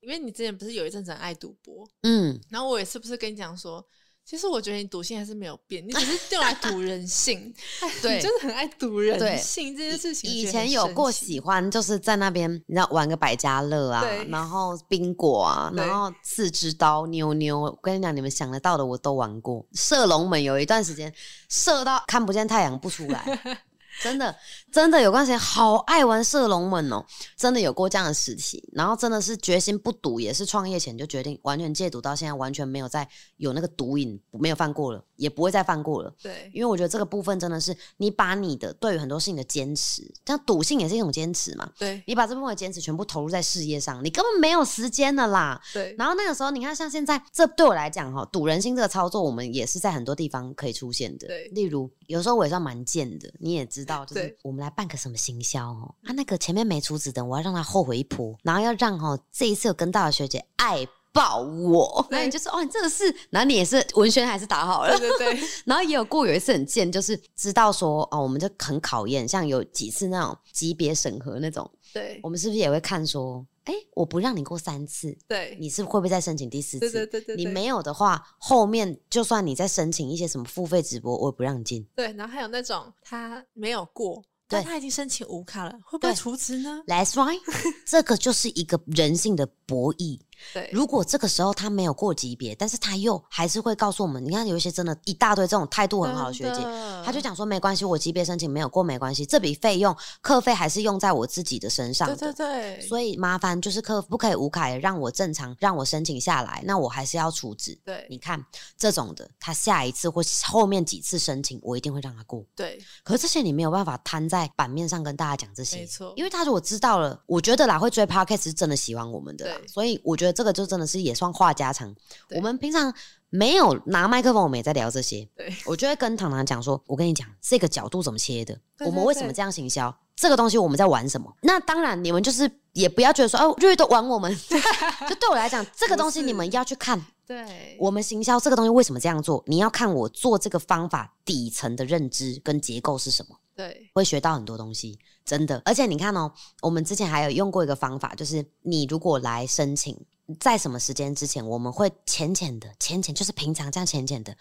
因为你之前不是有一阵子很爱赌博，嗯，然后我也是不是跟你讲说，其实我觉得你赌性还是没有变，你只是用来赌人性，对你真的很爱赌人性这件事情。以前有过喜欢，就是在那边，你知道玩个百家乐啊，然后冰果啊，然后四只刀、妞妞。我跟你讲，你们想得到的我都玩过。射龙门有一段时间射到看不见太阳不出来，真的真的有段时间好爱玩射龙门哦，真的有过这样的时期。然后真的是决心不赌，也是创业前就决定完全戒赌，到现在完全没有再有那个毒瘾，没有犯过了，也不会再犯过了。对因为我觉得这个部分真的是你把你的对于很多事情的坚持，像赌性也是一种坚持嘛。对你把这部分的坚持全部投入在事业上，你根本没有时间的啦。对然后那个时候，你看，像现在，这对我来讲，哈，赌人心这个操作，我们也是在很多地方可以出现的。对例如有时候我也算蛮贱的，你也知道，就是我们来办个什么行销哦，他、那个前面没出子的，我要让他后悔一波，然后要让哦这一次有跟到的学姐爱爆我，对。然后你就说哦，你这个是，然后你也是文宣还是打好了。对，对对。然后也有过有一次很贱，就是知道说哦，我们就很考验，像有几次那种级别审核那种，对。我们是不是也会看说，哎，我不让你过三次，对。你是会不会再申请第四次？对对对对，对。你没有的话，后面就算你再申请一些什么付费直播，我也不让你进。对，然后还有那种他没有过，但对他已经申请无卡了，会不会对除职呢？That's right，这个就是一个人性的博弈。对，如果这个时候他没有过级别，但是他又还是会告诉我们，你看有一些真的一大堆这种态度很好的学姐，他就讲，说没关系，我级别申请没有过没关系，这笔费用课费还是用在我自己的身上对的。对对，所以麻烦就是客服不可以无卡，让我正常让我申请下来，那我还是要处置。对你看这种的，他下一次或后面几次申请，我一定会让他过。对可是这些你没有办法摊在版面上跟大家讲这些，没错因为他如果知道了，我觉得啦会追 podcast 是真的喜欢我们的啦，所以我觉得这个就真的是也算话家常。我们平常没有拿麦克风，我们也在聊这些，对我就会跟糖糖讲说，我跟你讲这个角度怎么切的，我们为什么这样行销，这个东西我们在玩什么？那当然你们就是也不要觉得说，哦，瑞瑞都玩我们，就对我来讲，这个东西你们要去看。对，我们行销这个东西为什么这样做？你要看我做这个方法底层的认知跟结构是什么。对会学到很多东西，真的。而且你看哦，我们之前还有用过一个方法，就是你如果来申请，在什么时间之前，我们会浅浅的、浅浅，就是平常这样浅浅的。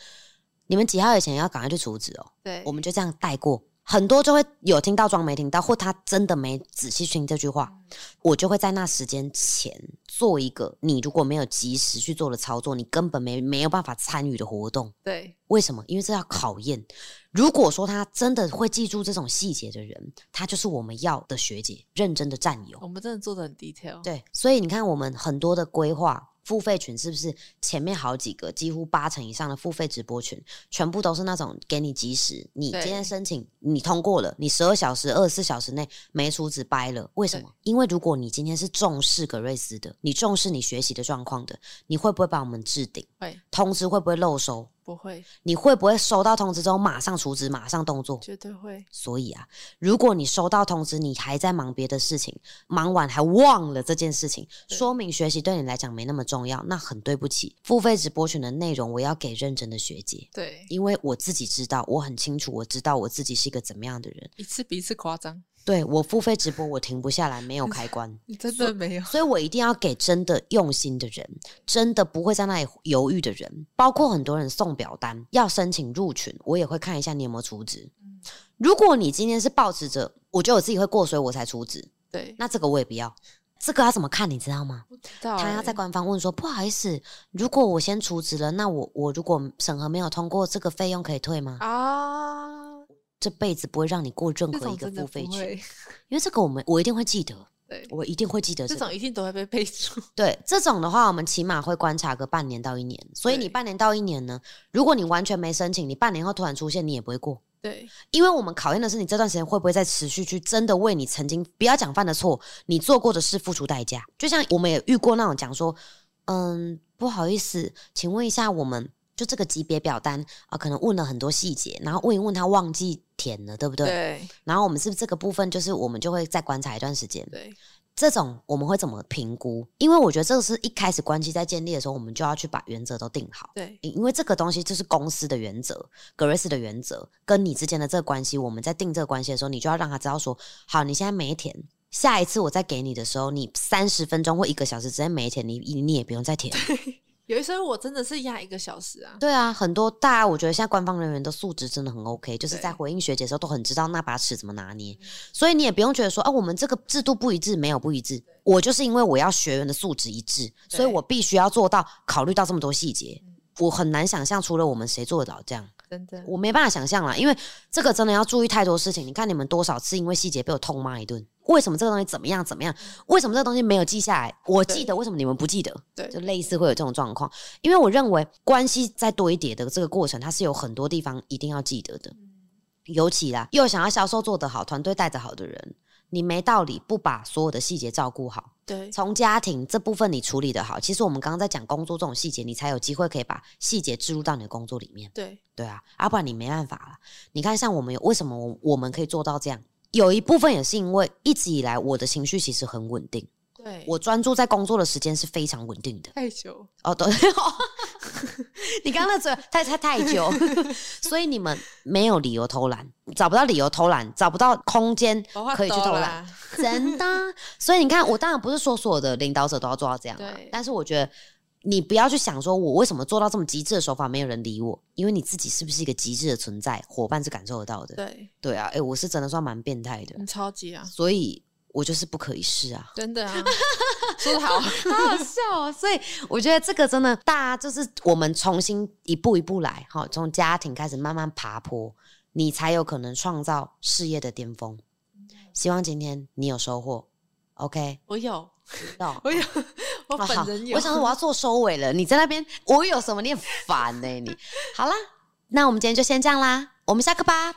你们几号以前要赶快去处置哦，对，我们就这样带过。很多就会有听到装没听到，或他真的没仔细听这句话，我就会在那时间前做一个你如果没有及时去做的操作，你根本没没有办法参与的活动。对为什么？因为这要考验。如果说他真的会记住这种细节的人，他就是我们要的学姐，认真的战友。我们真的做的很 detail，对，所以你看，我们很多的规划付费群是不是前面好几个，几乎八成以上的付费直播群，全部都是那种给你及时，你今天申请你通过了，你十二小时、二十四小时内没出子掰了，为什么？因为如果你今天是重视格瑞斯的，你重视你学习的状况的，你会不会把我们置顶？会通知会不会漏收？不会？你会不会收到通知之后马上处置、马上动作？绝对会，所以啊，如果你收到通知，你还在忙别的事情，忙完还忘了这件事情，说明学习对你来讲没那么重要，那很对不起。付费直播群的内容，我要给认真的学姐，对，因为我自己知道，我很清楚，我知道我自己是一个怎么样的人。一次比一次夸张，对我付费直播，我停不下来，没有开关。你真的没有，所以我一定要给真的用心的人，真的不会在那里犹豫的人，包括很多人送表单要申请入群，我也会看一下你有没有出资。如果你今天是抱持着我觉得我自己会过，所以我才出资，对，那这个我也不要。这个要怎么看，你知道吗？不知道他要在欸官方问说，不好意思，如果我先出资了，那我我如果审核没有通过，这个费用可以退吗？啊，这辈子不会让你过任何一个付费群，因为这个我们我一定会记得，对，我一定会记得这这种一定都会被备注，对这种的话，我们起码会观察个半年到一年。所以你半年到一年呢，如果你完全没申请，你半年后突然出现，你也不会过。对因为我们考验的是你这段时间会不会再持续去真的为你曾经不要讲犯的错，你做过的事付出代价。就像我们也遇过那种讲说，嗯，不好意思，请问一下，我们就这个级别表单啊、可能问了很多细节，然后问一问他忘记填了，对不对？对然后我们是不是这个部分就是我们就会再观察一段时间？对这种我们会怎么评估？因为我觉得这个是一开始关系在建立的时候，我们就要去把原则都定好。对因为这个东西就是公司的原则，格瑞斯的原则，跟你之间的这个关系，我们在定这个关系的时候，你就要让他知道说，好，你现在没填，下一次我再给你的时候，你三十分钟或一个小时之内没填，你你也不用再填。有一些我真的是压一个小时啊。对啊，很多大家我觉得现在官方人员的素质真的很 OK，就是在回应学姐的时候都很知道那把尺怎么拿捏，所以你也不用觉得说啊，我们这个制度不一致，没有不一致。我就是因为我要学员的素质一致，所以我必须要做到考虑到这么多细节。我很难想象，除了我们谁做得到这样，真的，我没办法想象啦，因为这个真的要注意太多事情。你看你们多少次因为细节被我痛骂一顿，为什么这个东西怎么样怎么样？为什么这个东西没有记下来？我记得，为什么你们不记得？对就类似会有这种状况。因为我认为关系在堆叠的这个过程，它是有很多地方一定要记得的。尤其啦，又想要销售做得好，团队带得好的人，你没道理不把所有的细节照顾好。对从家庭这部分你处理得好，其实我们刚刚在讲工作这种细节，你才有机会可以把细节置入到你的工作里面。对对啊，要、不然你没办法了。你看，像我们有为什么我我们可以做到这样？有一部分也是因为一直以来我的情绪其实很稳定，对，我专注在工作的时间是非常稳定的。太久，哦，对，你刚刚那嘴太太太久，所以你们没有理由偷懒，找不到理由偷懒，找不到空间可以去偷懒，。真的。所以你看，我当然不是说所有的领导者都要做到这样啊对，但是我觉得你不要去想说我为什么做到这么极致的手法没有人理我，因为你自己是不是一个极致的存在，伙伴是感受得到的。对，对啊，哎，我是真的算蛮变态的，你超级啊，所以我就是不可一世啊。真的啊，说的好，好好笑哦！所以我觉得这个真的，大家就是我们重新一步一步来，哈，从家庭开始慢慢爬坡，你才有可能创造事业的巅峰。希望今天你有收获，OK？我有，到 我有，我本人有。我想说我要做收尾了，你在那边，我有什么？你很烦呢、你。好啦，那我们今天就先这样啦，我们下课吧，